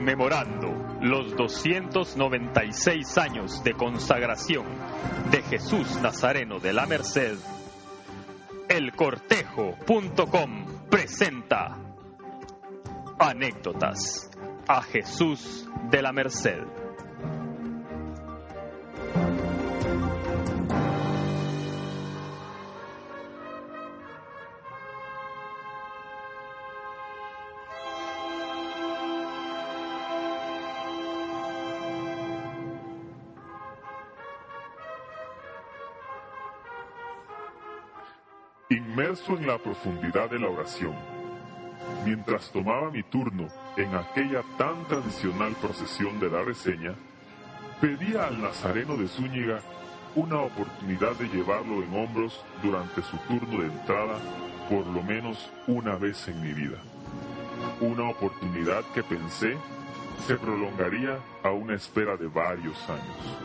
conmemorando los 296 años de consagración de Jesús Nazareno de la Merced, elcortejo.com presenta anécdotas a Jesús de la Merced. Inmerso en la profundidad de la oración, mientras tomaba mi turno en aquella tan tradicional procesión de la reseña, pedía al Nazareno de Zúñiga una oportunidad de llevarlo en hombros durante su turno de entrada por lo menos una vez en mi vida. Una oportunidad que pensé se prolongaría a una espera de varios años.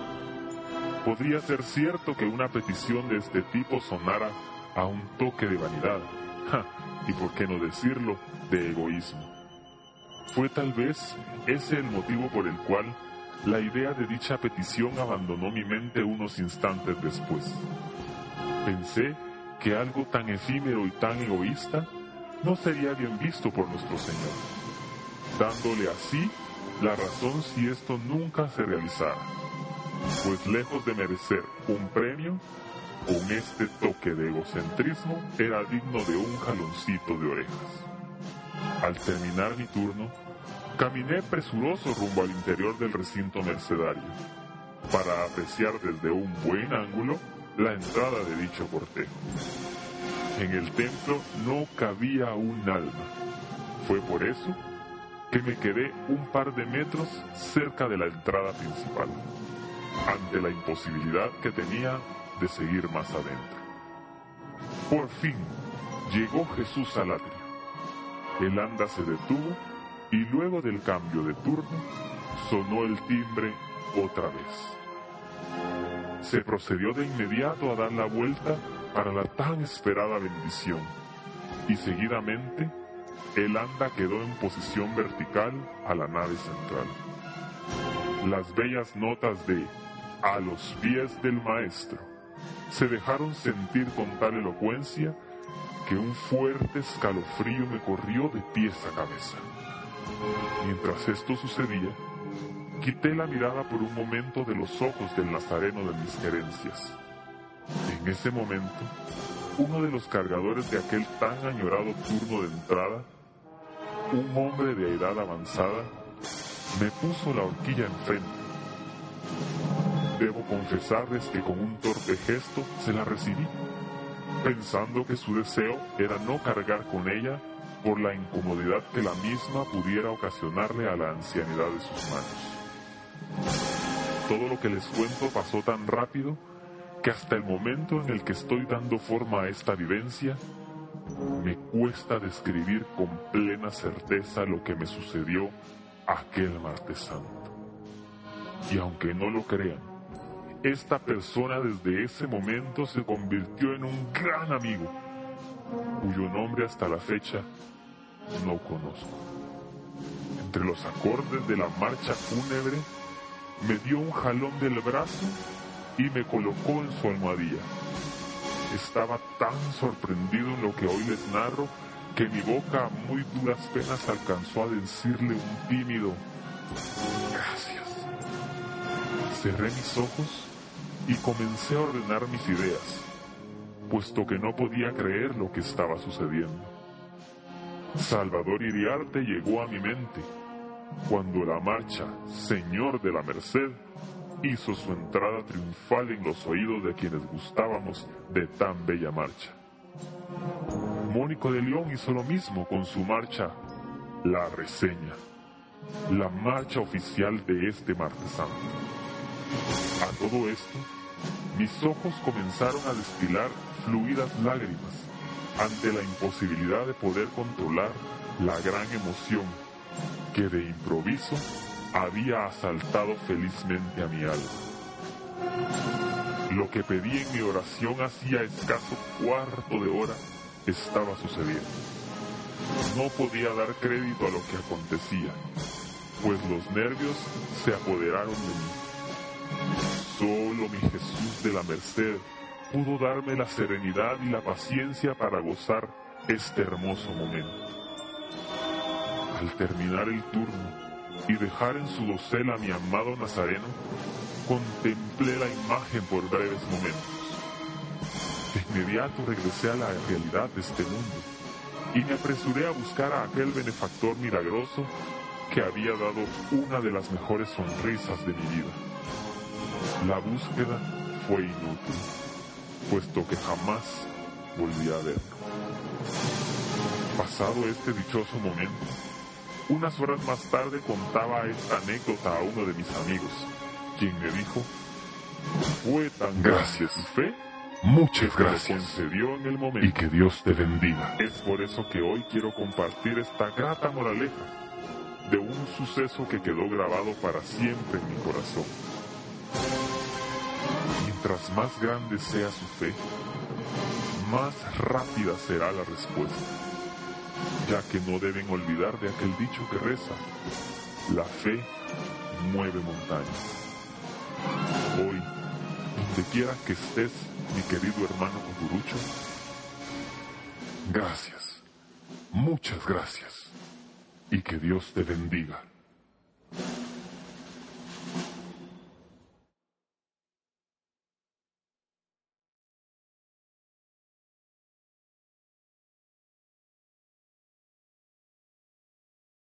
Podría ser cierto que una petición de este tipo sonara a un toque de vanidad, y por qué no decirlo, de egoísmo. Fue tal vez ese el motivo por el cual la idea de dicha petición abandonó mi mente unos instantes después. Pensé que algo tan efímero y tan egoísta no sería bien visto por nuestro Señor, dándole así la razón si esto nunca se realizara, pues lejos de merecer un premio, con este toque de egocentrismo era digno de un jaloncito de orejas. Al terminar mi turno, caminé presuroso rumbo al interior del recinto mercedario, para apreciar desde un buen ángulo la entrada de dicho cortejo. En el templo no cabía un alma. Fue por eso que me quedé un par de metros cerca de la entrada principal, ante la imposibilidad que tenía de seguir más adentro. Por fin llegó Jesús al atrio. El anda se detuvo y luego del cambio de turno sonó el timbre otra vez. Se procedió de inmediato a dar la vuelta para la tan esperada bendición y seguidamente el anda quedó en posición vertical a la nave central. Las bellas notas de a los pies del maestro se dejaron sentir con tal elocuencia que un fuerte escalofrío me corrió de pies a cabeza. Mientras esto sucedía, quité la mirada por un momento de los ojos del nazareno de mis querencias. En ese momento, uno de los cargadores de aquel tan añorado turno de entrada, un hombre de edad avanzada, me puso la horquilla enfrente Debo confesarles que con un torpe gesto se la recibí, pensando que su deseo era no cargar con ella por la incomodidad que la misma pudiera ocasionarle a la ancianidad de sus manos. Todo lo que les cuento pasó tan rápido que hasta el momento en el que estoy dando forma a esta vivencia, me cuesta describir con plena certeza lo que me sucedió aquel martes santo. Y aunque no lo crean, esta persona desde ese momento se convirtió en un gran amigo, cuyo nombre hasta la fecha no conozco. Entre los acordes de la marcha fúnebre, me dio un jalón del brazo y me colocó en su almohadilla. Estaba tan sorprendido en lo que hoy les narro que mi boca a muy duras penas alcanzó a decirle un tímido gracias. Cerré mis ojos y comencé a ordenar mis ideas, puesto que no podía creer lo que estaba sucediendo. Salvador Iriarte llegó a mi mente cuando la marcha Señor de la Merced hizo su entrada triunfal en los oídos de quienes gustábamos de tan bella marcha. Mónico de León hizo lo mismo con su marcha La Reseña, la marcha oficial de este martes santo. Todo esto, mis ojos comenzaron a destilar fluidas lágrimas ante la imposibilidad de poder controlar la gran emoción que de improviso había asaltado felizmente a mi alma. Lo que pedí en mi oración hacía escaso cuarto de hora estaba sucediendo. No podía dar crédito a lo que acontecía, pues los nervios se apoderaron de mí. Solo mi Jesús de la Merced pudo darme la serenidad y la paciencia para gozar este hermoso momento. Al terminar el turno y dejar en su dosel a mi amado Nazareno, contemplé la imagen por breves momentos. De inmediato regresé a la realidad de este mundo y me apresuré a buscar a aquel benefactor milagroso que había dado una de las mejores sonrisas de mi vida. La búsqueda fue inútil, puesto que jamás volví a verlo. Pasado este dichoso momento, unas horas más tarde contaba esta anécdota a uno de mis amigos, quien me dijo, fue tan gracias fe, muchas gracias, concedió en el momento y que Dios te bendiga. Es por eso que hoy quiero compartir esta grata moraleja de un suceso que quedó grabado para siempre en mi corazón. Mientras más grande sea su fe, más rápida será la respuesta ya que no deben olvidar de aquel dicho que reza, la fe mueve montañas. Hoy, donde quiera que estés, mi querido hermano Cucurucho, gracias, muchas gracias, y que Dios te bendiga.